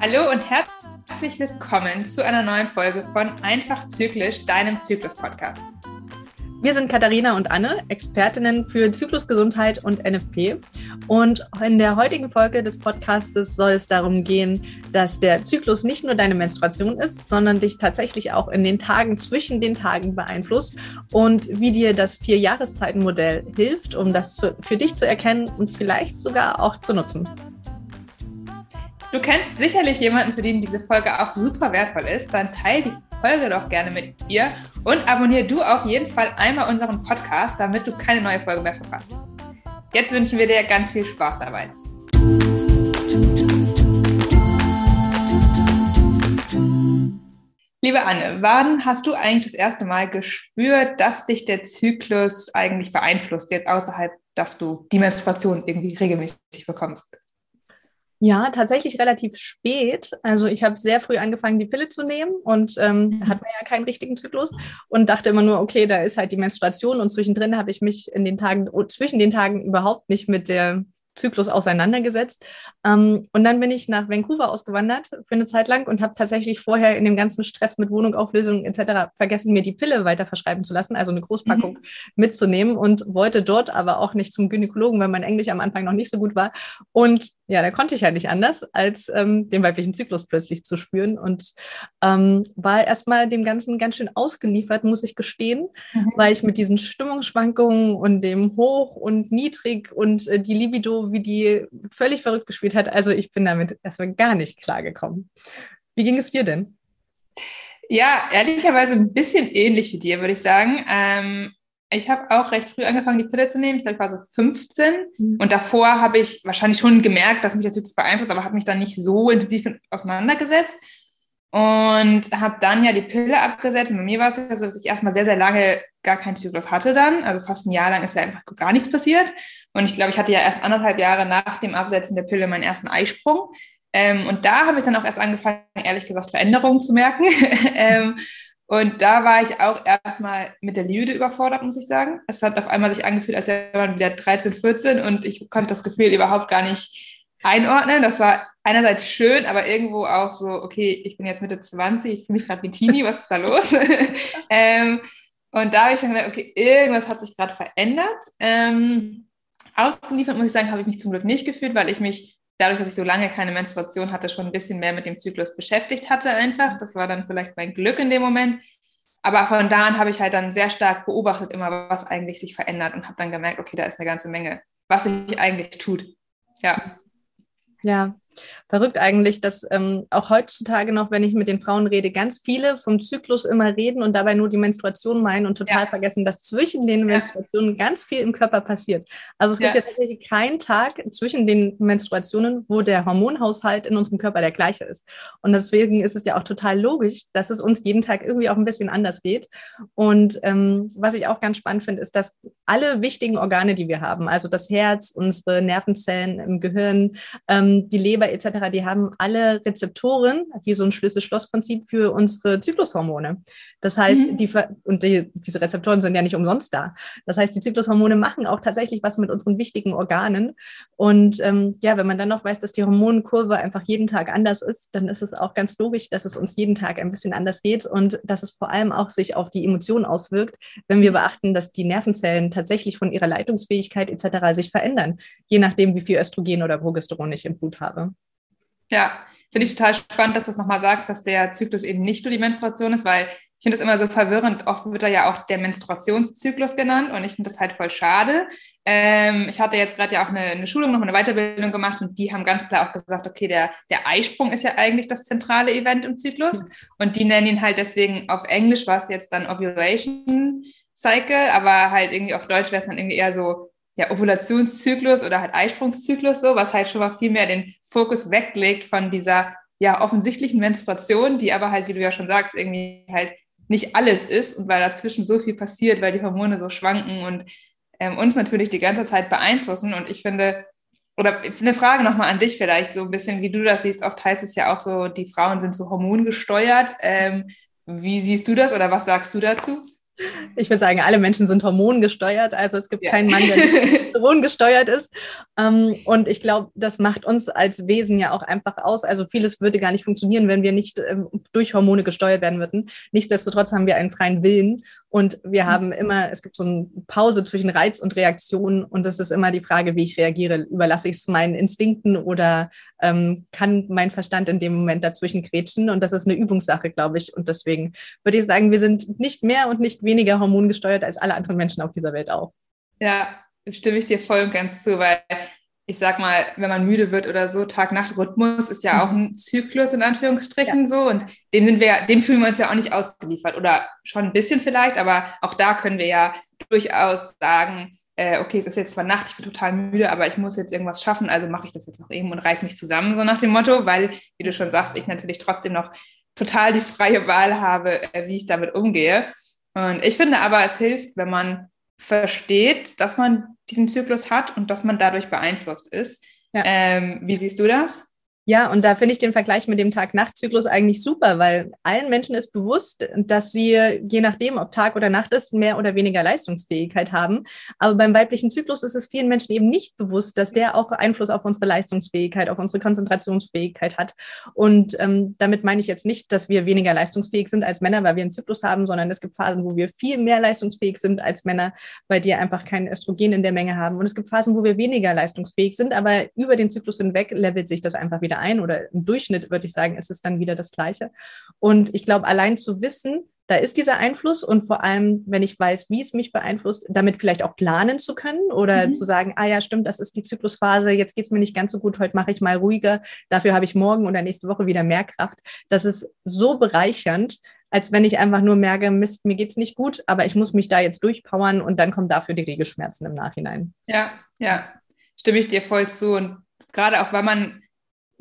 Hallo und herzlich willkommen zu einer neuen Folge von Einfach Zyklisch, deinem Zyklus-Podcast. Wir sind Katharina und Anne, Expertinnen für Zyklusgesundheit und NFP. Und in der heutigen Folge des Podcastes soll es darum gehen, dass der Zyklus nicht nur deine Menstruation ist, sondern dich tatsächlich auch in den Tagen zwischen den Tagen beeinflusst und wie dir das Vier-Jahreszeiten-Modell hilft, um das für dich zu erkennen und vielleicht sogar auch zu nutzen. Du kennst sicherlich jemanden, für den diese Folge auch super wertvoll ist. Dann teil die Folge doch gerne mit ihr und abonniere du auf jeden Fall einmal unseren Podcast, damit du keine neue Folge mehr verpasst. Jetzt wünschen wir dir ganz viel Spaß dabei. Liebe Anne, wann hast du eigentlich das erste Mal gespürt, dass dich der Zyklus eigentlich beeinflusst, jetzt außerhalb, dass du die Menstruation irgendwie regelmäßig bekommst? Ja, tatsächlich relativ spät. Also ich habe sehr früh angefangen, die Pille zu nehmen und ähm, mhm. hat man ja keinen richtigen Zyklus und dachte immer nur, okay, da ist halt die Menstruation und zwischendrin habe ich mich in den Tagen, zwischen den Tagen überhaupt nicht mit der Zyklus auseinandergesetzt. Ähm, und dann bin ich nach Vancouver ausgewandert für eine Zeit lang und habe tatsächlich vorher in dem ganzen Stress mit Wohnungauflösung etc. vergessen, mir die Pille weiter verschreiben zu lassen, also eine Großpackung mhm. mitzunehmen und wollte dort aber auch nicht zum Gynäkologen, weil mein Englisch am Anfang noch nicht so gut war. Und ja, da konnte ich ja nicht anders, als ähm, den weiblichen Zyklus plötzlich zu spüren und ähm, war erstmal dem Ganzen ganz schön ausgeliefert, muss ich gestehen, mhm. weil ich mit diesen Stimmungsschwankungen und dem Hoch und Niedrig und äh, die Libido wie die völlig verrückt gespielt hat. Also ich bin damit erstmal gar nicht klargekommen. Wie ging es dir denn? Ja, ehrlicherweise ein bisschen ähnlich wie dir, würde ich sagen. Ähm, ich habe auch recht früh angefangen, die Pille zu nehmen. Ich glaube, ich war so 15. Mhm. Und davor habe ich wahrscheinlich schon gemerkt, dass mich Zyklus beeinflusst, aber habe mich dann nicht so intensiv auseinandergesetzt. Und habe dann ja die Pille abgesetzt. Und bei mir war es ja so, dass ich erstmal sehr, sehr lange gar keinen Zyklus hatte dann. Also fast ein Jahr lang ist ja einfach gar nichts passiert. Und ich glaube, ich hatte ja erst anderthalb Jahre nach dem Absetzen der Pille meinen ersten Eisprung. Ähm, und da habe ich dann auch erst angefangen, ehrlich gesagt, Veränderungen zu merken. ähm, und da war ich auch erstmal mit der Liebe überfordert, muss ich sagen. Es hat auf einmal sich angefühlt, als wäre man wieder 13, 14 und ich konnte das Gefühl überhaupt gar nicht einordnen. Das war einerseits schön, aber irgendwo auch so, okay, ich bin jetzt Mitte 20, ich fühle mich gerade wie Teenie, was ist da los? ähm, und da habe ich dann gedacht, okay, irgendwas hat sich gerade verändert. Ähm, ausgeliefert, muss ich sagen, habe ich mich zum Glück nicht gefühlt, weil ich mich dadurch, dass ich so lange keine Menstruation hatte, schon ein bisschen mehr mit dem Zyklus beschäftigt hatte einfach. Das war dann vielleicht mein Glück in dem Moment. Aber von da an habe ich halt dann sehr stark beobachtet, immer was eigentlich sich verändert und habe dann gemerkt, okay, da ist eine ganze Menge, was sich eigentlich tut. Ja. Ja, Verrückt eigentlich, dass ähm, auch heutzutage noch, wenn ich mit den Frauen rede, ganz viele vom Zyklus immer reden und dabei nur die Menstruation meinen und total ja. vergessen, dass zwischen den Menstruationen ganz viel im Körper passiert. Also es gibt ja tatsächlich keinen Tag zwischen den Menstruationen, wo der Hormonhaushalt in unserem Körper der gleiche ist. Und deswegen ist es ja auch total logisch, dass es uns jeden Tag irgendwie auch ein bisschen anders geht. Und ähm, was ich auch ganz spannend finde, ist, dass alle wichtigen Organe, die wir haben, also das Herz, unsere Nervenzellen im Gehirn, ähm, die Leber, Leber etc., die haben alle Rezeptoren, wie so ein Schlüssel-Schloss-Prinzip für unsere Zyklushormone. Das heißt, mhm. die, und die, diese Rezeptoren sind ja nicht umsonst da. Das heißt, die Zyklushormone machen auch tatsächlich was mit unseren wichtigen Organen. Und ähm, ja, wenn man dann noch weiß, dass die Hormonkurve einfach jeden Tag anders ist, dann ist es auch ganz logisch, dass es uns jeden Tag ein bisschen anders geht und dass es vor allem auch sich auf die Emotionen auswirkt, wenn wir beachten, dass die Nervenzellen tatsächlich von ihrer Leitungsfähigkeit etc. sich verändern, je nachdem, wie viel Östrogen oder Progesteron ich im Blut habe. Ja, finde ich total spannend, dass du es nochmal sagst, dass der Zyklus eben nicht nur die Menstruation ist, weil ich finde das immer so verwirrend. Oft wird er ja auch der Menstruationszyklus genannt und ich finde das halt voll schade. Ähm, ich hatte jetzt gerade ja auch eine, eine, Schulung, noch eine Weiterbildung gemacht und die haben ganz klar auch gesagt, okay, der, der Eisprung ist ja eigentlich das zentrale Event im Zyklus und die nennen ihn halt deswegen auf Englisch war es jetzt dann Ovulation Cycle, aber halt irgendwie auf Deutsch wäre es dann irgendwie eher so ja, Ovulationszyklus oder halt Eisprungszyklus, so, was halt schon mal viel mehr den Fokus weglegt von dieser ja offensichtlichen Menstruation, die aber halt, wie du ja schon sagst, irgendwie halt nicht alles ist und weil dazwischen so viel passiert, weil die Hormone so schwanken und ähm, uns natürlich die ganze Zeit beeinflussen. Und ich finde, oder eine Frage nochmal an dich vielleicht, so ein bisschen, wie du das siehst. Oft heißt es ja auch so, die Frauen sind so hormongesteuert. Ähm, wie siehst du das oder was sagst du dazu? Ich würde sagen, alle Menschen sind hormongesteuert. Also es gibt ja. keinen Mann, der nicht hormongesteuert ist. Ähm, und ich glaube, das macht uns als Wesen ja auch einfach aus. Also vieles würde gar nicht funktionieren, wenn wir nicht ähm, durch Hormone gesteuert werden würden. Nichtsdestotrotz haben wir einen freien Willen und wir haben mhm. immer, es gibt so eine Pause zwischen Reiz und Reaktion und es ist immer die Frage, wie ich reagiere. Überlasse ich es meinen Instinkten oder ähm, kann mein Verstand in dem Moment dazwischen grätschen? Und das ist eine Übungssache, glaube ich. Und deswegen würde ich sagen, wir sind nicht mehr und nicht weniger hormongesteuert als alle anderen Menschen auf dieser Welt auch. Ja, stimme ich dir voll und ganz zu, weil ich sag mal, wenn man müde wird oder so, Tag-Nacht-Rhythmus ist ja auch mhm. ein Zyklus in Anführungsstrichen ja. so und dem sind wir, dem fühlen wir uns ja auch nicht ausgeliefert oder schon ein bisschen vielleicht, aber auch da können wir ja durchaus sagen, äh, okay, es ist jetzt zwar Nacht, ich bin total müde, aber ich muss jetzt irgendwas schaffen, also mache ich das jetzt noch eben und reiß mich zusammen, so nach dem Motto, weil, wie du schon sagst, ich natürlich trotzdem noch total die freie Wahl habe, äh, wie ich damit umgehe. Und ich finde aber, es hilft, wenn man versteht, dass man diesen Zyklus hat und dass man dadurch beeinflusst ist. Ja. Ähm, wie siehst du das? Ja, und da finde ich den Vergleich mit dem Tag-Nacht-Zyklus eigentlich super, weil allen Menschen ist bewusst, dass sie, je nachdem, ob Tag oder Nacht ist, mehr oder weniger Leistungsfähigkeit haben. Aber beim weiblichen Zyklus ist es vielen Menschen eben nicht bewusst, dass der auch Einfluss auf unsere Leistungsfähigkeit, auf unsere Konzentrationsfähigkeit hat. Und ähm, damit meine ich jetzt nicht, dass wir weniger leistungsfähig sind als Männer, weil wir einen Zyklus haben, sondern es gibt Phasen, wo wir viel mehr leistungsfähig sind als Männer, weil die einfach kein Östrogen in der Menge haben. Und es gibt Phasen, wo wir weniger leistungsfähig sind, aber über den Zyklus hinweg levelt sich das einfach wieder wieder ein oder im Durchschnitt würde ich sagen, ist es dann wieder das Gleiche. Und ich glaube, allein zu wissen, da ist dieser Einfluss und vor allem, wenn ich weiß, wie es mich beeinflusst, damit vielleicht auch planen zu können oder mhm. zu sagen, ah ja, stimmt, das ist die Zyklusphase, jetzt geht es mir nicht ganz so gut, heute mache ich mal ruhiger, dafür habe ich morgen oder nächste Woche wieder mehr Kraft. Das ist so bereichernd, als wenn ich einfach nur merke, Mist, mir geht es nicht gut, aber ich muss mich da jetzt durchpowern und dann kommen dafür die Regelschmerzen im Nachhinein. Ja, ja, stimme ich dir voll zu. Und gerade auch, weil man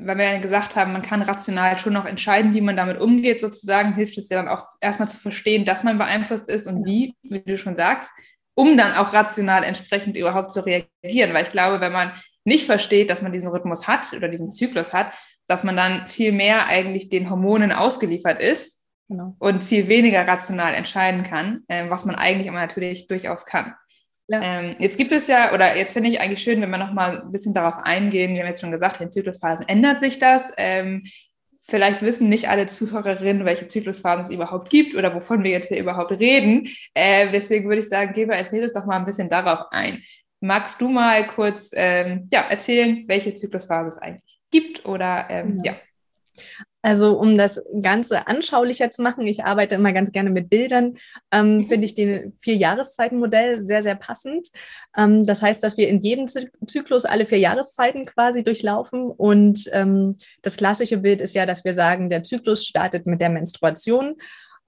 weil wir ja gesagt haben, man kann rational schon noch entscheiden, wie man damit umgeht, sozusagen, hilft es ja dann auch erstmal zu verstehen, dass man beeinflusst ist und wie, wie du schon sagst, um dann auch rational entsprechend überhaupt zu reagieren. Weil ich glaube, wenn man nicht versteht, dass man diesen Rhythmus hat oder diesen Zyklus hat, dass man dann viel mehr eigentlich den Hormonen ausgeliefert ist genau. und viel weniger rational entscheiden kann, äh, was man eigentlich immer natürlich durchaus kann. Ja. Ähm, jetzt gibt es ja, oder jetzt finde ich eigentlich schön, wenn wir nochmal ein bisschen darauf eingehen. Wir haben jetzt schon gesagt, in Zyklusphasen ändert sich das. Ähm, vielleicht wissen nicht alle Zuhörerinnen, welche Zyklusphasen es überhaupt gibt oder wovon wir jetzt hier überhaupt reden. Äh, deswegen würde ich sagen, gehen wir als nächstes doch mal ein bisschen darauf ein. Magst du mal kurz ähm, ja, erzählen, welche Zyklusphase es eigentlich gibt oder ähm, ja. ja. Also um das Ganze anschaulicher zu machen, ich arbeite immer ganz gerne mit Bildern, ähm, mhm. finde ich den vier Jahreszeitenmodell sehr, sehr passend. Ähm, das heißt, dass wir in jedem Zyklus alle vier Jahreszeiten quasi durchlaufen. Und ähm, das klassische Bild ist ja, dass wir sagen, der Zyklus startet mit der Menstruation.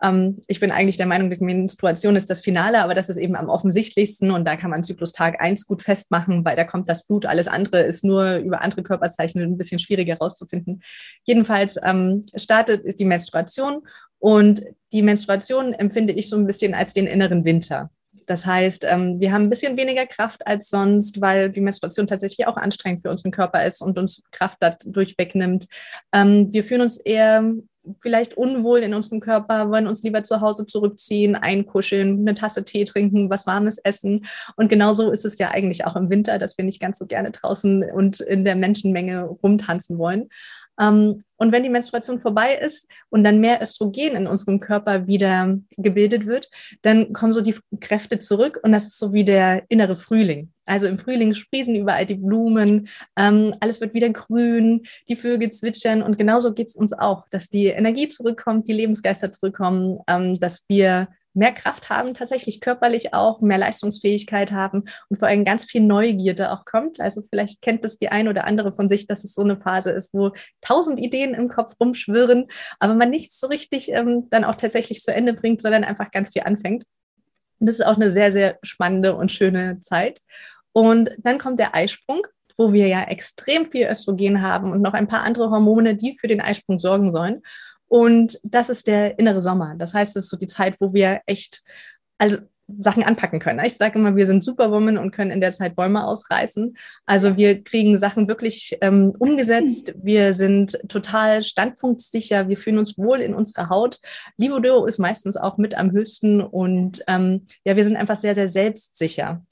Ähm, ich bin eigentlich der Meinung, die Menstruation ist das Finale, aber das ist eben am offensichtlichsten und da kann man Zyklus Tag 1 gut festmachen, weil da kommt das Blut. Alles andere ist nur über andere Körperzeichen ein bisschen schwieriger herauszufinden. Jedenfalls ähm, startet die Menstruation und die Menstruation empfinde ich so ein bisschen als den inneren Winter. Das heißt, ähm, wir haben ein bisschen weniger Kraft als sonst, weil die Menstruation tatsächlich auch anstrengend für unseren Körper ist und uns Kraft dadurch wegnimmt. Ähm, wir fühlen uns eher vielleicht unwohl in unserem Körper, wollen uns lieber zu Hause zurückziehen, einkuscheln, eine Tasse Tee trinken, was Warmes essen. Und genauso ist es ja eigentlich auch im Winter, dass wir nicht ganz so gerne draußen und in der Menschenmenge rumtanzen wollen. Ähm, und wenn die Menstruation vorbei ist und dann mehr Östrogen in unserem Körper wieder gebildet wird, dann kommen so die Kräfte zurück und das ist so wie der innere Frühling. Also im Frühling sprießen überall die Blumen, ähm, alles wird wieder grün, die Vögel zwitschern und genauso geht es uns auch, dass die Energie zurückkommt, die Lebensgeister zurückkommen, ähm, dass wir mehr Kraft haben, tatsächlich körperlich auch, mehr Leistungsfähigkeit haben und vor allem ganz viel Neugierde auch kommt. Also vielleicht kennt das die ein oder andere von sich, dass es so eine Phase ist, wo tausend Ideen im Kopf rumschwirren, aber man nichts so richtig ähm, dann auch tatsächlich zu Ende bringt, sondern einfach ganz viel anfängt. Und das ist auch eine sehr, sehr spannende und schöne Zeit. Und dann kommt der Eisprung wo wir ja extrem viel Östrogen haben und noch ein paar andere Hormone, die für den Eisprung sorgen sollen. Und das ist der innere Sommer. Das heißt, es ist so die Zeit, wo wir echt, also Sachen anpacken können. Ich sage immer, wir sind Superwoman und können in der Zeit Bäume ausreißen. Also wir kriegen Sachen wirklich ähm, umgesetzt. Wir sind total standpunktssicher. Wir fühlen uns wohl in unserer Haut. Livodeo ist meistens auch mit am höchsten und ähm, ja, wir sind einfach sehr, sehr selbstsicher.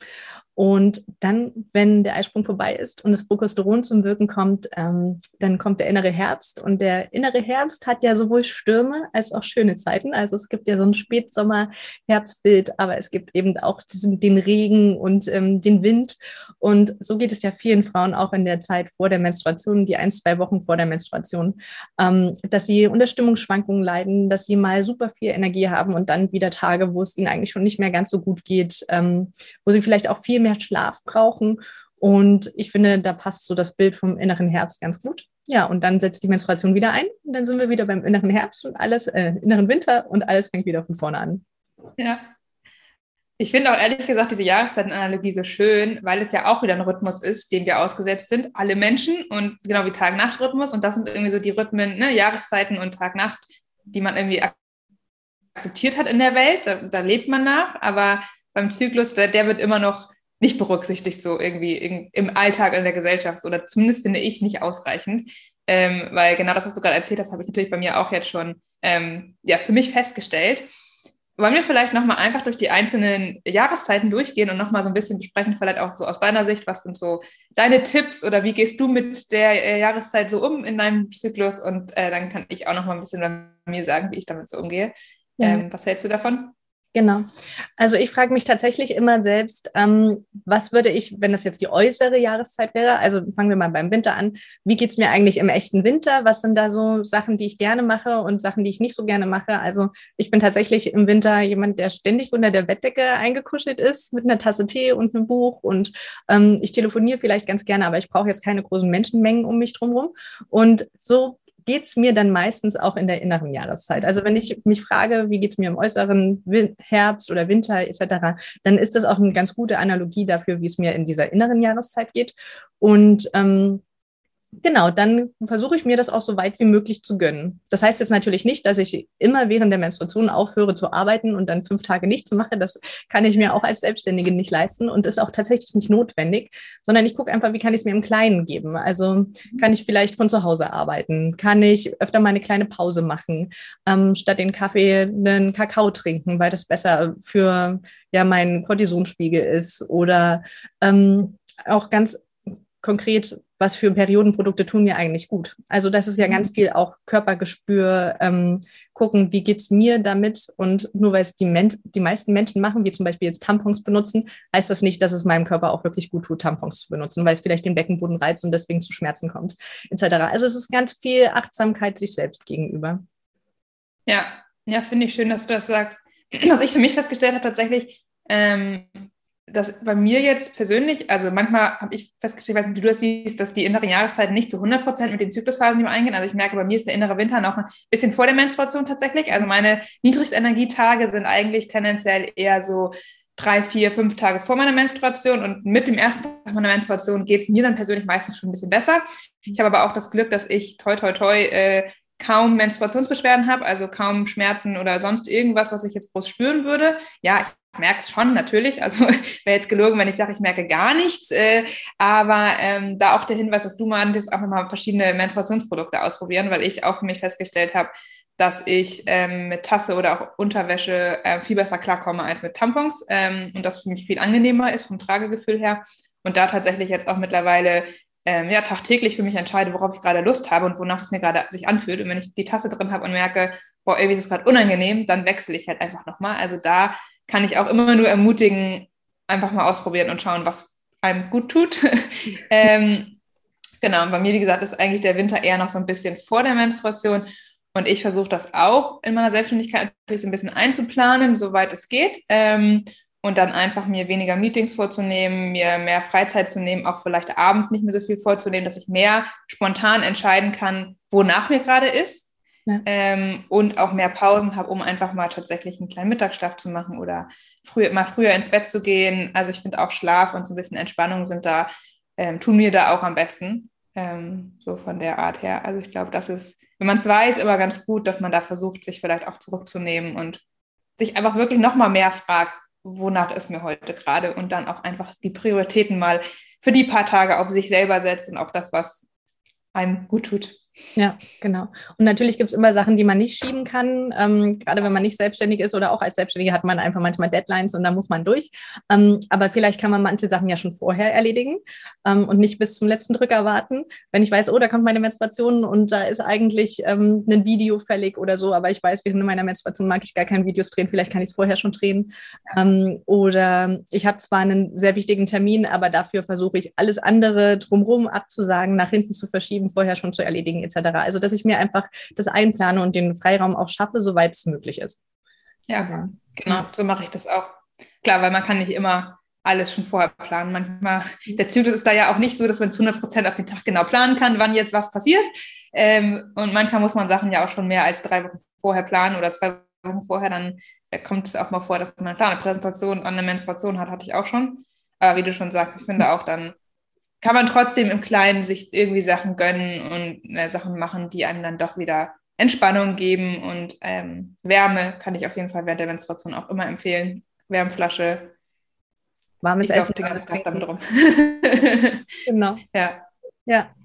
Und dann, wenn der Eisprung vorbei ist und das Progesteron zum Wirken kommt, ähm, dann kommt der innere Herbst. Und der innere Herbst hat ja sowohl Stürme als auch schöne Zeiten. Also es gibt ja so ein Spätsommer-Herbstbild, aber es gibt eben auch diesen, den Regen und ähm, den Wind. Und so geht es ja vielen Frauen auch in der Zeit vor der Menstruation, die ein, zwei Wochen vor der Menstruation, ähm, dass sie unter Stimmungsschwankungen leiden, dass sie mal super viel Energie haben und dann wieder Tage, wo es ihnen eigentlich schon nicht mehr ganz so gut geht, ähm, wo sie vielleicht auch viel mehr Schlaf brauchen. Und ich finde, da passt so das Bild vom inneren Herbst ganz gut. Ja, und dann setzt die Menstruation wieder ein und dann sind wir wieder beim inneren Herbst und alles, äh, inneren Winter und alles fängt wieder von vorne an. Ja. Ich finde auch ehrlich gesagt diese Jahreszeitenanalogie so schön, weil es ja auch wieder ein Rhythmus ist, dem wir ausgesetzt sind, alle Menschen und genau wie Tag-Nacht-Rhythmus und das sind irgendwie so die Rhythmen, ne, Jahreszeiten und Tag-Nacht, die man irgendwie akzeptiert hat in der Welt, da, da lebt man nach, aber beim Zyklus, der, der wird immer noch nicht berücksichtigt, so irgendwie in, im Alltag in der Gesellschaft oder zumindest finde ich nicht ausreichend. Ähm, weil genau das, was du gerade erzählt hast, habe ich natürlich bei mir auch jetzt schon ähm, ja, für mich festgestellt. Wollen wir vielleicht nochmal einfach durch die einzelnen Jahreszeiten durchgehen und nochmal so ein bisschen besprechen, vielleicht auch so aus deiner Sicht, was sind so deine Tipps oder wie gehst du mit der äh, Jahreszeit so um in deinem Zyklus und äh, dann kann ich auch nochmal ein bisschen bei mir sagen, wie ich damit so umgehe. Ja. Ähm, was hältst du davon? Genau. Also ich frage mich tatsächlich immer selbst, ähm, was würde ich, wenn das jetzt die äußere Jahreszeit wäre, also fangen wir mal beim Winter an, wie geht's mir eigentlich im echten Winter? Was sind da so Sachen, die ich gerne mache und Sachen, die ich nicht so gerne mache? Also ich bin tatsächlich im Winter jemand, der ständig unter der Bettdecke eingekuschelt ist mit einer Tasse Tee und einem Buch und ähm, ich telefoniere vielleicht ganz gerne, aber ich brauche jetzt keine großen Menschenmengen um mich drumherum. Und so geht es mir dann meistens auch in der inneren Jahreszeit. Also wenn ich mich frage, wie geht es mir im äußeren Herbst oder Winter etc., dann ist das auch eine ganz gute Analogie dafür, wie es mir in dieser inneren Jahreszeit geht. Und ähm, Genau, dann versuche ich mir das auch so weit wie möglich zu gönnen. Das heißt jetzt natürlich nicht, dass ich immer während der Menstruation aufhöre zu arbeiten und dann fünf Tage nichts mache. Das kann ich mir auch als Selbstständige nicht leisten und ist auch tatsächlich nicht notwendig, sondern ich gucke einfach, wie kann ich es mir im Kleinen geben. Also kann ich vielleicht von zu Hause arbeiten? Kann ich öfter mal eine kleine Pause machen, ähm, statt den Kaffee einen Kakao trinken, weil das besser für ja meinen Cortisonspiegel ist oder ähm, auch ganz konkret was für Periodenprodukte tun mir eigentlich gut. Also das ist ja ganz mhm. viel auch Körpergespür, ähm, gucken, wie geht es mir damit. Und nur weil es die, Men die meisten Menschen machen, wie zum Beispiel jetzt Tampons benutzen, heißt das nicht, dass es meinem Körper auch wirklich gut tut, Tampons zu benutzen, weil es vielleicht den Beckenboden reizt und deswegen zu Schmerzen kommt, etc. Also es ist ganz viel Achtsamkeit sich selbst gegenüber. Ja, ja, finde ich schön, dass du das sagst. Was ich für mich festgestellt habe, tatsächlich, ähm, dass bei mir jetzt persönlich, also manchmal habe ich festgestellt, weiß wie du das siehst, dass die inneren Jahreszeiten nicht zu 100 Prozent mit den Zyklusphasen übereingehen. Also ich merke, bei mir ist der innere Winter noch ein bisschen vor der Menstruation tatsächlich. Also meine Niedrigstenergietage sind eigentlich tendenziell eher so drei, vier, fünf Tage vor meiner Menstruation und mit dem ersten Tag meiner Menstruation geht es mir dann persönlich meistens schon ein bisschen besser. Ich habe aber auch das Glück, dass ich toi toi toi äh, kaum Menstruationsbeschwerden habe, also kaum Schmerzen oder sonst irgendwas, was ich jetzt groß spüren würde. Ja, ich merke es schon natürlich, also wäre jetzt gelogen, wenn ich sage, ich merke gar nichts, äh, aber ähm, da auch der Hinweis, was du meintest, auch nochmal verschiedene Menstruationsprodukte ausprobieren, weil ich auch für mich festgestellt habe, dass ich ähm, mit Tasse oder auch Unterwäsche äh, viel besser klarkomme als mit Tampons ähm, und das für mich viel angenehmer ist vom Tragegefühl her und da tatsächlich jetzt auch mittlerweile ähm, ja, tagtäglich für mich entscheide, worauf ich gerade Lust habe und wonach es mir gerade sich anfühlt. Und wenn ich die Tasse drin habe und merke, boah, irgendwie ist es gerade unangenehm, dann wechsle ich halt einfach nochmal. Also da kann ich auch immer nur ermutigen, einfach mal ausprobieren und schauen, was einem gut tut. ähm, genau, und bei mir, wie gesagt, ist eigentlich der Winter eher noch so ein bisschen vor der Menstruation. Und ich versuche das auch in meiner Selbstständigkeit natürlich so ein bisschen einzuplanen, soweit es geht. Ähm, und dann einfach mir weniger Meetings vorzunehmen, mir mehr Freizeit zu nehmen, auch vielleicht abends nicht mehr so viel vorzunehmen, dass ich mehr spontan entscheiden kann, wonach mir gerade ist. Ja. Ähm, und auch mehr Pausen habe, um einfach mal tatsächlich einen kleinen Mittagsschlaf zu machen oder früh, mal früher ins Bett zu gehen. Also ich finde auch Schlaf und so ein bisschen Entspannung sind da, ähm, tun mir da auch am besten. Ähm, so von der Art her. Also ich glaube, das ist, wenn man es weiß, immer ganz gut, dass man da versucht, sich vielleicht auch zurückzunehmen und sich einfach wirklich nochmal mehr fragt, wonach ist mir heute gerade und dann auch einfach die Prioritäten mal für die paar Tage auf sich selber setzt und auf das, was einem gut tut. Ja, genau. Und natürlich gibt es immer Sachen, die man nicht schieben kann. Ähm, gerade wenn man nicht selbstständig ist oder auch als Selbstständige hat man einfach manchmal Deadlines und da muss man durch. Ähm, aber vielleicht kann man manche Sachen ja schon vorher erledigen ähm, und nicht bis zum letzten Drücker warten. Wenn ich weiß, oh, da kommt meine Menstruation und da ist eigentlich ähm, ein Video fällig oder so, aber ich weiß, während meiner Menstruation mag ich gar keine Videos drehen, vielleicht kann ich es vorher schon drehen. Ähm, oder ich habe zwar einen sehr wichtigen Termin, aber dafür versuche ich alles andere drumherum abzusagen, nach hinten zu verschieben, vorher schon zu erledigen etc. Also dass ich mir einfach das einplane und den Freiraum auch schaffe, soweit es möglich ist. Ja, genau, so mache ich das auch. Klar, weil man kann nicht immer alles schon vorher planen. Manchmal, der Zyklus ist da ja auch nicht so, dass man zu 100 Prozent auf den Tag genau planen kann, wann jetzt was passiert. Ähm, und manchmal muss man Sachen ja auch schon mehr als drei Wochen vorher planen oder zwei Wochen vorher. Dann kommt es auch mal vor, dass man klar eine Präsentation an eine Menstruation hat, hatte ich auch schon. Aber wie du schon sagst, ich finde auch dann kann man trotzdem im Kleinen sich irgendwie Sachen gönnen und äh, Sachen machen, die einem dann doch wieder Entspannung geben und ähm, Wärme kann ich auf jeden Fall während der Menstruation auch immer empfehlen. Wärmflasche. Warmes ich Essen. Den ganzen Tag damit rum. genau. Ja. Ja.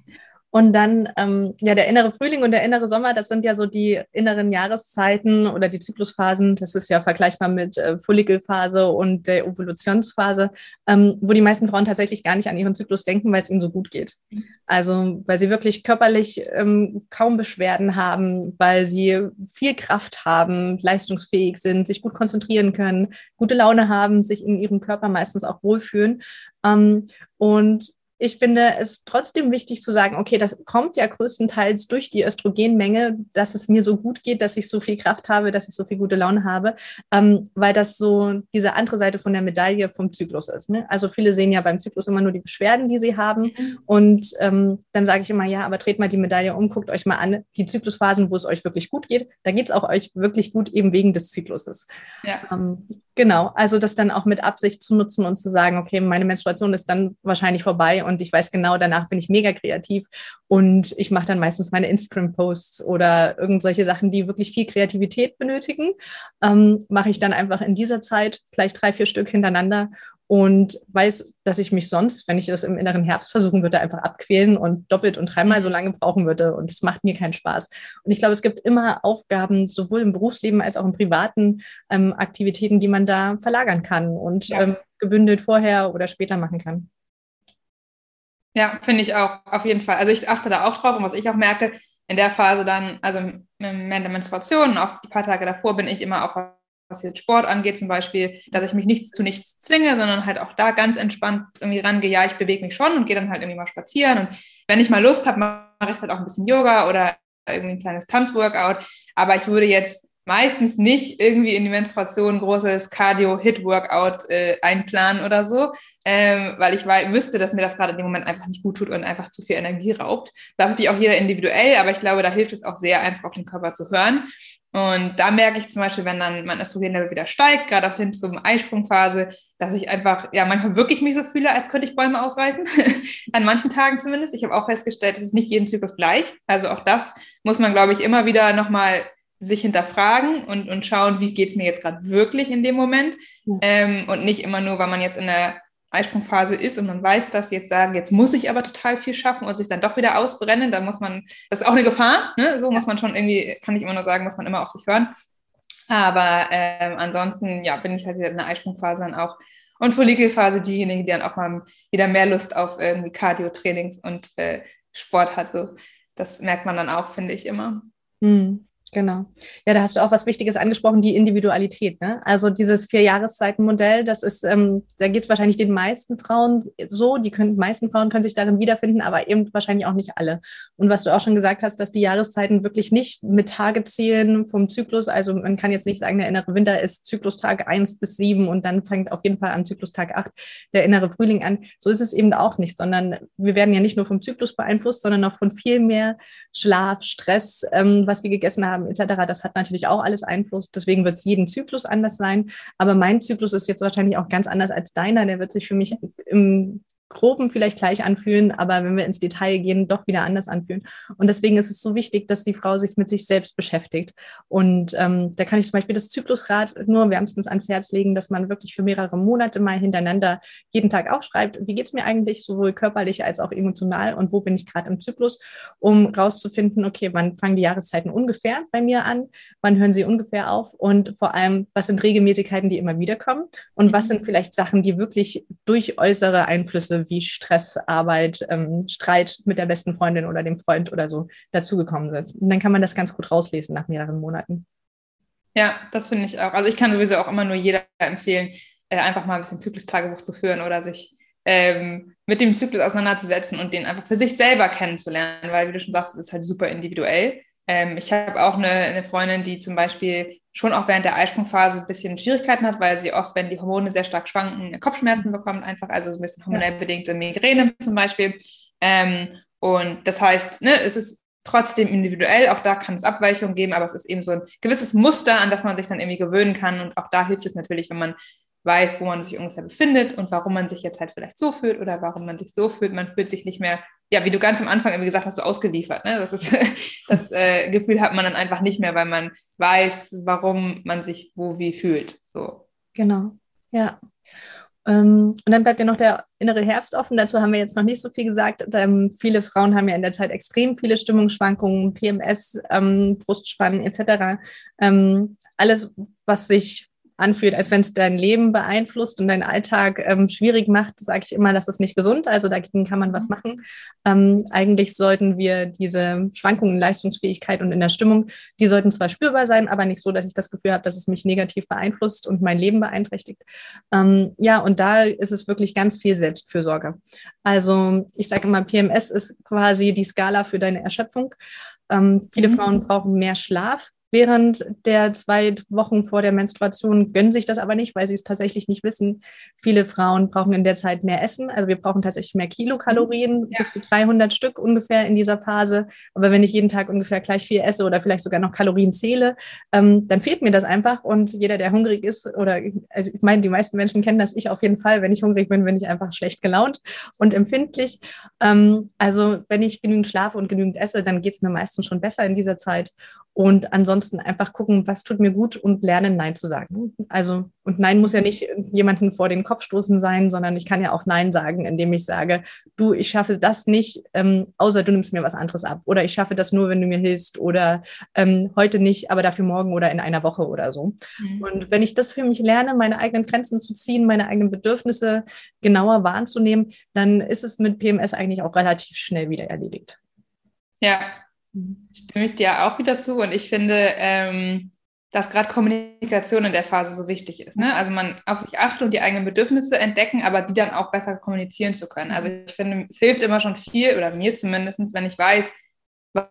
Und dann, ähm, ja, der innere Frühling und der innere Sommer, das sind ja so die inneren Jahreszeiten oder die Zyklusphasen. Das ist ja vergleichbar mit äh, Follikelphase und der Ovulationsphase, ähm, wo die meisten Frauen tatsächlich gar nicht an ihren Zyklus denken, weil es ihnen so gut geht. Also, weil sie wirklich körperlich ähm, kaum Beschwerden haben, weil sie viel Kraft haben, leistungsfähig sind, sich gut konzentrieren können, gute Laune haben, sich in ihrem Körper meistens auch wohlfühlen. Ähm, und ich finde es trotzdem wichtig zu sagen, okay, das kommt ja größtenteils durch die Östrogenmenge, dass es mir so gut geht, dass ich so viel Kraft habe, dass ich so viel gute Laune habe, ähm, weil das so diese andere Seite von der Medaille vom Zyklus ist. Ne? Also viele sehen ja beim Zyklus immer nur die Beschwerden, die sie haben. Mhm. Und ähm, dann sage ich immer, ja, aber dreht mal die Medaille um, guckt euch mal an, die Zyklusphasen, wo es euch wirklich gut geht, da geht es auch euch wirklich gut eben wegen des Zykluses. Ja. Ähm, genau, also das dann auch mit Absicht zu nutzen und zu sagen, okay, meine Menstruation ist dann wahrscheinlich vorbei und ich weiß genau, danach bin ich mega kreativ und ich mache dann meistens meine Instagram-Posts oder irgendwelche Sachen, die wirklich viel Kreativität benötigen, ähm, mache ich dann einfach in dieser Zeit vielleicht drei, vier Stück hintereinander und weiß, dass ich mich sonst, wenn ich das im inneren Herbst versuchen würde, einfach abquälen und doppelt und dreimal so lange brauchen würde. Und das macht mir keinen Spaß. Und ich glaube, es gibt immer Aufgaben, sowohl im Berufsleben als auch in privaten ähm, Aktivitäten, die man da verlagern kann und ja. ähm, gebündelt vorher oder später machen kann. Ja, finde ich auch, auf jeden Fall. Also ich achte da auch drauf und was ich auch merke, in der Phase dann, also während der Menstruation, auch die paar Tage davor, bin ich immer auch, was jetzt Sport angeht zum Beispiel, dass ich mich nichts zu nichts zwinge, sondern halt auch da ganz entspannt irgendwie rangehe, ja, ich bewege mich schon und gehe dann halt irgendwie mal spazieren und wenn ich mal Lust habe, mache ich halt auch ein bisschen Yoga oder irgendwie ein kleines Tanzworkout, aber ich würde jetzt meistens nicht irgendwie in die Menstruation großes Cardio-Hit-Workout äh, einplanen oder so, ähm, weil ich wüsste, dass mir das gerade in dem Moment einfach nicht gut tut und einfach zu viel Energie raubt. Das ist natürlich auch jeder individuell, aber ich glaube, da hilft es auch sehr, einfach auf den Körper zu hören. Und da merke ich zum Beispiel, wenn dann mein Östrogenlevel wieder steigt, gerade auch hin zur Eisprungphase, dass ich einfach, ja, manchmal wirklich mich so fühle, als könnte ich Bäume ausreißen. An manchen Tagen zumindest. Ich habe auch festgestellt, es ist nicht jeden Zyklus gleich. Also auch das muss man, glaube ich, immer wieder nochmal sich hinterfragen und, und schauen, wie geht es mir jetzt gerade wirklich in dem Moment. Ähm, und nicht immer nur, weil man jetzt in der Eisprungphase ist und man weiß das, jetzt sagen, jetzt muss ich aber total viel schaffen und sich dann doch wieder ausbrennen. Da muss man, das ist auch eine Gefahr, ne? so muss man schon irgendwie, kann ich immer nur sagen, muss man immer auf sich hören. Aber ähm, ansonsten, ja, bin ich halt wieder in der Eisprungphase dann auch. Und Follikelphase diejenigen, die dann auch mal wieder mehr Lust auf irgendwie Cardio-Trainings und äh, Sport hat. So, das merkt man dann auch, finde ich immer. Hm. Genau. Ja, da hast du auch was Wichtiges angesprochen, die Individualität. Ne? Also dieses Vier-Jahreszeiten-Modell, das ist, ähm, da geht es wahrscheinlich den meisten Frauen so, die können, meisten Frauen können sich darin wiederfinden, aber eben wahrscheinlich auch nicht alle. Und was du auch schon gesagt hast, dass die Jahreszeiten wirklich nicht mit Tage zählen vom Zyklus. Also man kann jetzt nicht sagen, der innere Winter ist Zyklustag 1 bis 7 und dann fängt auf jeden Fall am Zyklustag 8 der innere Frühling an. So ist es eben auch nicht, sondern wir werden ja nicht nur vom Zyklus beeinflusst, sondern auch von viel mehr Schlaf, Stress, ähm, was wir gegessen haben haben etc., das hat natürlich auch alles Einfluss. Deswegen wird es jeden Zyklus anders sein. Aber mein Zyklus ist jetzt wahrscheinlich auch ganz anders als deiner. Der wird sich für mich im Groben vielleicht gleich anfühlen, aber wenn wir ins Detail gehen, doch wieder anders anfühlen. Und deswegen ist es so wichtig, dass die Frau sich mit sich selbst beschäftigt. Und ähm, da kann ich zum Beispiel das Zyklusrad nur wärmstens ans Herz legen, dass man wirklich für mehrere Monate mal hintereinander jeden Tag aufschreibt, wie geht es mir eigentlich, sowohl körperlich als auch emotional und wo bin ich gerade im Zyklus, um rauszufinden, okay, wann fangen die Jahreszeiten ungefähr bei mir an, wann hören sie ungefähr auf und vor allem, was sind Regelmäßigkeiten, die immer wieder kommen und was mhm. sind vielleicht Sachen, die wirklich durch äußere Einflüsse wie Stress, Arbeit, ähm, Streit mit der besten Freundin oder dem Freund oder so dazugekommen ist. Und dann kann man das ganz gut rauslesen nach mehreren Monaten. Ja, das finde ich auch. Also ich kann sowieso auch immer nur jeder empfehlen, äh, einfach mal ein bisschen Zyklus-Tagebuch zu führen oder sich ähm, mit dem Zyklus auseinanderzusetzen und den einfach für sich selber kennenzulernen, weil, wie du schon sagst, es ist halt super individuell. Ähm, ich habe auch eine, eine, Freundin, die zum Beispiel schon auch während der Eisprungphase ein bisschen Schwierigkeiten hat, weil sie oft, wenn die Hormone sehr stark schwanken, Kopfschmerzen bekommt, einfach, also so ein bisschen hormonell bedingte Migräne zum Beispiel. Ähm, und das heißt, ne, es ist trotzdem individuell, auch da kann es Abweichungen geben, aber es ist eben so ein gewisses Muster, an das man sich dann irgendwie gewöhnen kann. Und auch da hilft es natürlich, wenn man weiß, wo man sich ungefähr befindet und warum man sich jetzt halt vielleicht so fühlt oder warum man sich so fühlt. Man fühlt sich nicht mehr ja, wie du ganz am Anfang irgendwie gesagt hast, so ausgeliefert. Ne? Das, ist, das äh, Gefühl hat man dann einfach nicht mehr, weil man weiß, warum man sich wo wie fühlt. So. Genau, ja. Ähm, und dann bleibt ja noch der innere Herbst offen. Dazu haben wir jetzt noch nicht so viel gesagt. Ähm, viele Frauen haben ja in der Zeit extrem viele Stimmungsschwankungen, PMS, ähm, Brustspannen etc. Ähm, alles, was sich anfühlt, als wenn es dein Leben beeinflusst und deinen Alltag ähm, schwierig macht, sage ich immer, das ist nicht gesund. Also dagegen kann man was mhm. machen. Ähm, eigentlich sollten wir diese Schwankungen in Leistungsfähigkeit und in der Stimmung, die sollten zwar spürbar sein, aber nicht so, dass ich das Gefühl habe, dass es mich negativ beeinflusst und mein Leben beeinträchtigt. Ähm, ja, und da ist es wirklich ganz viel Selbstfürsorge. Also ich sage immer, PMS ist quasi die Skala für deine Erschöpfung. Ähm, viele mhm. Frauen brauchen mehr Schlaf, während der zwei Wochen vor der Menstruation, gönnen sich das aber nicht, weil sie es tatsächlich nicht wissen. Viele Frauen brauchen in der Zeit mehr Essen. Also wir brauchen tatsächlich mehr Kilokalorien, mhm. ja. bis zu 300 Stück ungefähr in dieser Phase. Aber wenn ich jeden Tag ungefähr gleich viel esse oder vielleicht sogar noch Kalorien zähle, ähm, dann fehlt mir das einfach. Und jeder, der hungrig ist, oder also ich meine, die meisten Menschen kennen das, ich auf jeden Fall. Wenn ich hungrig bin, bin ich einfach schlecht gelaunt und empfindlich. Ähm, also wenn ich genügend schlafe und genügend esse, dann geht es mir meistens schon besser in dieser Zeit. Und ansonsten einfach gucken, was tut mir gut und lernen, Nein zu sagen. Also, und Nein muss ja nicht jemanden vor den Kopf stoßen sein, sondern ich kann ja auch Nein sagen, indem ich sage, du, ich schaffe das nicht, ähm, außer du nimmst mir was anderes ab. Oder ich schaffe das nur, wenn du mir hilfst. Oder ähm, heute nicht, aber dafür morgen oder in einer Woche oder so. Mhm. Und wenn ich das für mich lerne, meine eigenen Grenzen zu ziehen, meine eigenen Bedürfnisse genauer wahrzunehmen, dann ist es mit PMS eigentlich auch relativ schnell wieder erledigt. Ja, Stimme ich dir auch wieder zu und ich finde, ähm, dass gerade Kommunikation in der Phase so wichtig ist. Ne? Also man auf sich achten und die eigenen Bedürfnisse entdecken, aber die dann auch besser kommunizieren zu können. Also ich finde, es hilft immer schon viel, oder mir zumindest, wenn ich weiß,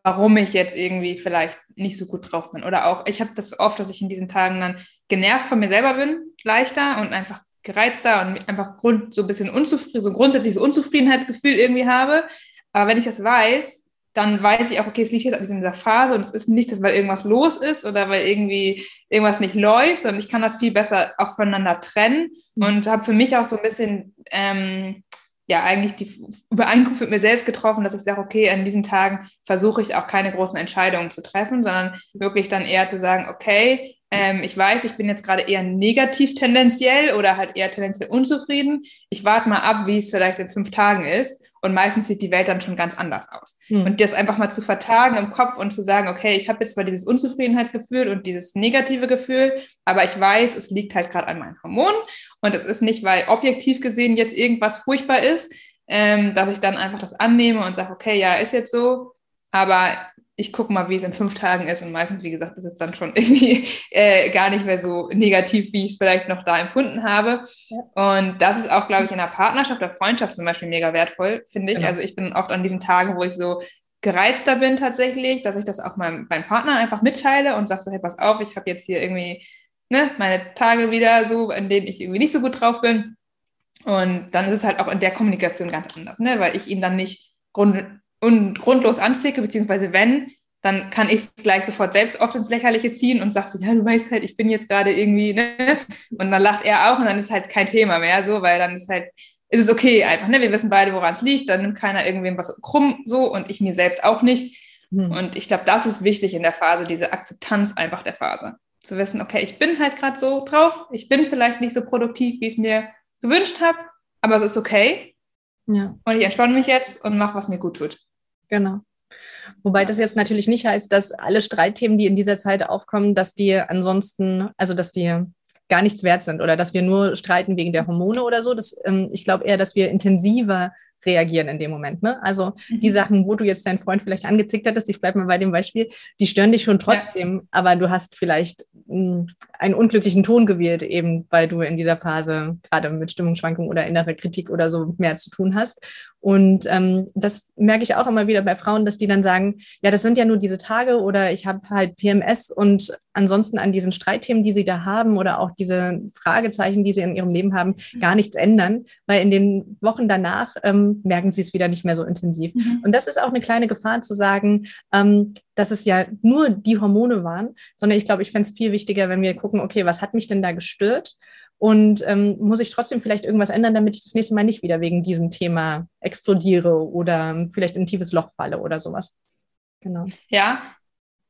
warum ich jetzt irgendwie vielleicht nicht so gut drauf bin. Oder auch, ich habe das oft, dass ich in diesen Tagen dann genervt von mir selber bin, leichter und einfach gereizter und einfach Grund, so ein bisschen unzufrieden, so ein grundsätzliches Unzufriedenheitsgefühl irgendwie habe. Aber wenn ich das weiß, dann weiß ich auch, okay, es liegt jetzt in dieser Phase und es ist nicht, weil irgendwas los ist oder weil irgendwie irgendwas nicht läuft, sondern ich kann das viel besser auch voneinander trennen mhm. und habe für mich auch so ein bisschen, ähm, ja, eigentlich die Übereinkunft mit mir selbst getroffen, dass ich sage, okay, an diesen Tagen versuche ich auch keine großen Entscheidungen zu treffen, sondern wirklich dann eher zu sagen, okay, ähm, ich weiß, ich bin jetzt gerade eher negativ tendenziell oder halt eher tendenziell unzufrieden. Ich warte mal ab, wie es vielleicht in fünf Tagen ist und meistens sieht die Welt dann schon ganz anders aus. Hm. Und das einfach mal zu vertagen im Kopf und zu sagen, okay, ich habe jetzt zwar dieses Unzufriedenheitsgefühl und dieses negative Gefühl, aber ich weiß, es liegt halt gerade an meinen Hormonen und es ist nicht, weil objektiv gesehen jetzt irgendwas furchtbar ist, ähm, dass ich dann einfach das annehme und sage, okay, ja, ist jetzt so, aber ich gucke mal, wie es in fünf Tagen ist und meistens, wie gesagt, ist es dann schon irgendwie äh, gar nicht mehr so negativ, wie ich es vielleicht noch da empfunden habe. Ja. Und das ist auch, glaube ich, in der Partnerschaft oder Freundschaft zum Beispiel mega wertvoll, finde ich. Genau. Also ich bin oft an diesen Tagen, wo ich so gereizter bin tatsächlich, dass ich das auch meinem, meinem Partner einfach mitteile und sage so, hey, pass auf, ich habe jetzt hier irgendwie ne, meine Tage wieder so, in denen ich irgendwie nicht so gut drauf bin. Und dann ist es halt auch in der Kommunikation ganz anders, ne? weil ich ihn dann nicht grund und grundlos anzicke, beziehungsweise wenn, dann kann ich es gleich sofort selbst oft ins Lächerliche ziehen und sag so, ja, du weißt halt, ich bin jetzt gerade irgendwie, ne? Und dann lacht er auch und dann ist halt kein Thema mehr so, weil dann ist halt, ist es okay einfach, ne? Wir wissen beide, woran es liegt, dann nimmt keiner irgendwem was krumm so und ich mir selbst auch nicht. Mhm. Und ich glaube, das ist wichtig in der Phase, diese Akzeptanz einfach der Phase. Zu wissen, okay, ich bin halt gerade so drauf, ich bin vielleicht nicht so produktiv, wie ich es mir gewünscht habe, aber es ist okay. Ja. Und ich entspanne mich jetzt und mache, was mir gut tut. Genau. Wobei das jetzt natürlich nicht heißt, dass alle Streitthemen, die in dieser Zeit aufkommen, dass die ansonsten, also dass die gar nichts wert sind oder dass wir nur streiten wegen der Hormone oder so. Das, ähm, ich glaube eher, dass wir intensiver reagieren in dem Moment. Ne? Also mhm. die Sachen, wo du jetzt deinen Freund vielleicht angezickt hattest, ich bleibe mal bei dem Beispiel, die stören dich schon trotzdem, ja. aber du hast vielleicht mh, einen unglücklichen Ton gewählt, eben weil du in dieser Phase gerade mit Stimmungsschwankungen oder innerer Kritik oder so mehr zu tun hast. Und ähm, das merke ich auch immer wieder bei Frauen, dass die dann sagen, ja, das sind ja nur diese Tage oder ich habe halt PMS und ansonsten an diesen Streitthemen, die sie da haben oder auch diese Fragezeichen, die sie in ihrem Leben haben, mhm. gar nichts ändern, weil in den Wochen danach ähm, merken sie es wieder nicht mehr so intensiv. Mhm. Und das ist auch eine kleine Gefahr zu sagen, ähm, dass es ja nur die Hormone waren, sondern ich glaube, ich fände es viel wichtiger, wenn wir gucken, okay, was hat mich denn da gestört? Und ähm, muss ich trotzdem vielleicht irgendwas ändern, damit ich das nächste Mal nicht wieder wegen diesem Thema explodiere oder vielleicht in ein tiefes Loch falle oder sowas. Genau. Ja,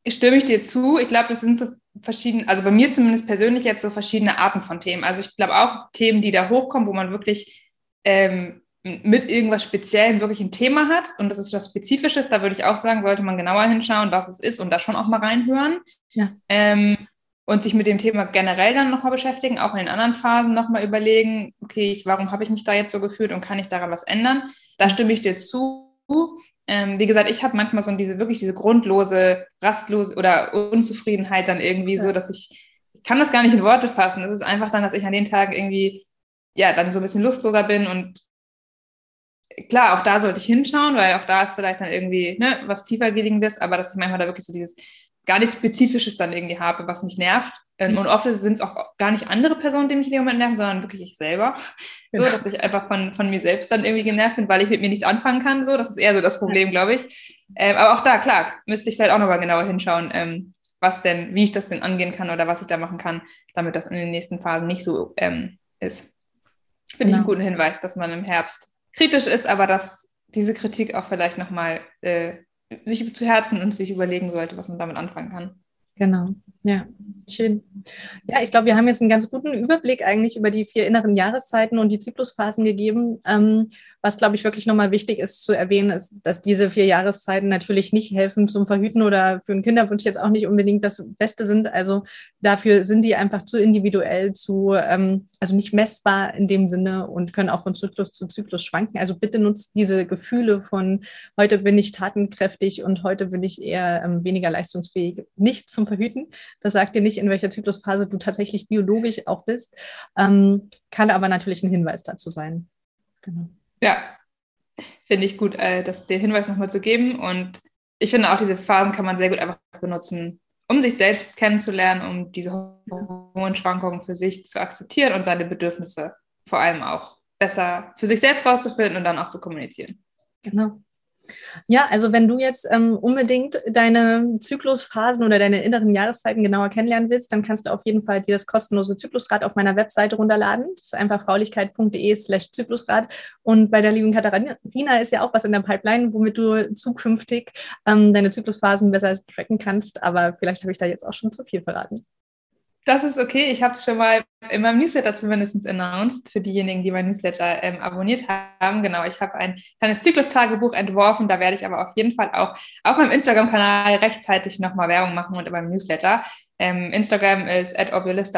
stimme ich dir zu. Ich glaube, das sind so verschiedene, also bei mir zumindest persönlich jetzt so verschiedene Arten von Themen. Also ich glaube auch Themen, die da hochkommen, wo man wirklich ähm, mit irgendwas Speziellem wirklich ein Thema hat und das ist was Spezifisches, da würde ich auch sagen, sollte man genauer hinschauen, was es ist und da schon auch mal reinhören. Ja. Ähm, und sich mit dem Thema generell dann nochmal beschäftigen, auch in den anderen Phasen nochmal überlegen, okay, ich, warum habe ich mich da jetzt so gefühlt und kann ich daran was ändern? Da stimme ich dir zu. Ähm, wie gesagt, ich habe manchmal so diese wirklich diese grundlose, rastlose oder Unzufriedenheit dann irgendwie ja. so, dass ich, ich kann das gar nicht in Worte fassen. Es ist einfach dann, dass ich an den Tagen irgendwie ja dann so ein bisschen lustloser bin und klar, auch da sollte ich hinschauen, weil auch da ist vielleicht dann irgendwie ne, was tiefer geliegendes, aber dass ich manchmal da wirklich so dieses gar nichts Spezifisches dann irgendwie habe, was mich nervt. Ähm, mhm. Und oft sind es auch gar nicht andere Personen, die mich in dem Moment nerven, sondern wirklich ich selber. Genau. So, dass ich einfach von, von mir selbst dann irgendwie genervt bin, weil ich mit mir nichts anfangen kann. So, das ist eher so das Problem, glaube ich. Ähm, aber auch da, klar, müsste ich vielleicht auch nochmal genauer hinschauen, ähm, was denn, wie ich das denn angehen kann oder was ich da machen kann, damit das in den nächsten Phasen nicht so ähm, ist. Finde genau. ich einen guten Hinweis, dass man im Herbst kritisch ist, aber dass diese Kritik auch vielleicht nochmal äh, sich zu Herzen und sich überlegen sollte, was man damit anfangen kann. Genau, ja, schön. Ja, ich glaube, wir haben jetzt einen ganz guten Überblick eigentlich über die vier inneren Jahreszeiten und die Zyklusphasen gegeben. Ähm, was, glaube ich, wirklich nochmal wichtig ist zu erwähnen, ist, dass diese vier Jahreszeiten natürlich nicht helfen zum Verhüten oder für einen Kinderwunsch jetzt auch nicht unbedingt das Beste sind. Also dafür sind die einfach zu individuell, zu, ähm, also nicht messbar in dem Sinne und können auch von Zyklus zu Zyklus schwanken. Also bitte nutzt diese Gefühle von heute bin ich tatenkräftig und heute bin ich eher ähm, weniger leistungsfähig nicht zum Verhüten. Das sagt dir nicht, in welcher Zyklusphase du tatsächlich biologisch auch bist, ähm, kann aber natürlich ein Hinweis dazu sein. Genau. Ja, finde ich gut, äh, das, den Hinweis nochmal zu geben. Und ich finde auch, diese Phasen kann man sehr gut einfach benutzen, um sich selbst kennenzulernen, um diese Hormonschwankungen für sich zu akzeptieren und seine Bedürfnisse vor allem auch besser für sich selbst rauszufinden und dann auch zu kommunizieren. Genau. Ja, also wenn du jetzt ähm, unbedingt deine Zyklusphasen oder deine inneren Jahreszeiten genauer kennenlernen willst, dann kannst du auf jeden Fall dir das kostenlose Zyklusrad auf meiner Webseite runterladen. Das ist einfach fraulichkeit.de slash Zyklusrad. Und bei der lieben Katharina ist ja auch was in der Pipeline, womit du zukünftig ähm, deine Zyklusphasen besser tracken kannst. Aber vielleicht habe ich da jetzt auch schon zu viel verraten. Das ist okay. Ich habe es schon mal in meinem Newsletter zumindest announced, für diejenigen, die mein Newsletter ähm, abonniert haben. Genau, ich habe ein kleines Zyklus-Tagebuch entworfen. Da werde ich aber auf jeden Fall auch auf meinem Instagram-Kanal rechtzeitig nochmal Werbung machen und in meinem Newsletter. Ähm, Instagram ist at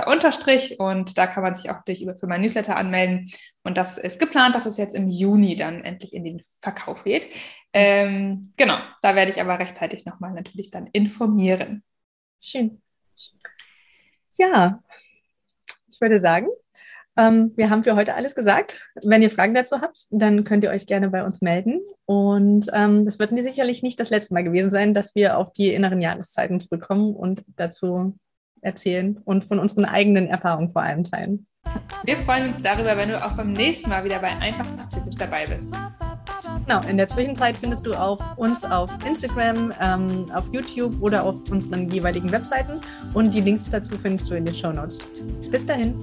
unterstrich und da kann man sich auch durch, für mein Newsletter anmelden. Und das ist geplant, dass es jetzt im Juni dann endlich in den Verkauf geht. Ähm, genau, da werde ich aber rechtzeitig nochmal natürlich dann informieren. Schön. Ja, ich würde sagen, ähm, wir haben für heute alles gesagt. Wenn ihr Fragen dazu habt, dann könnt ihr euch gerne bei uns melden. Und ähm, das wird sicherlich nicht das letzte Mal gewesen sein, dass wir auf die inneren Jahreszeiten zurückkommen und dazu erzählen und von unseren eigenen Erfahrungen vor allem teilen. Wir freuen uns darüber, wenn du auch beim nächsten Mal wieder bei Einfach Zyklisch dabei bist. Genau, in der Zwischenzeit findest du auch uns auf Instagram, ähm, auf YouTube oder auf unseren jeweiligen Webseiten und die Links dazu findest du in den Show Notes. Bis dahin.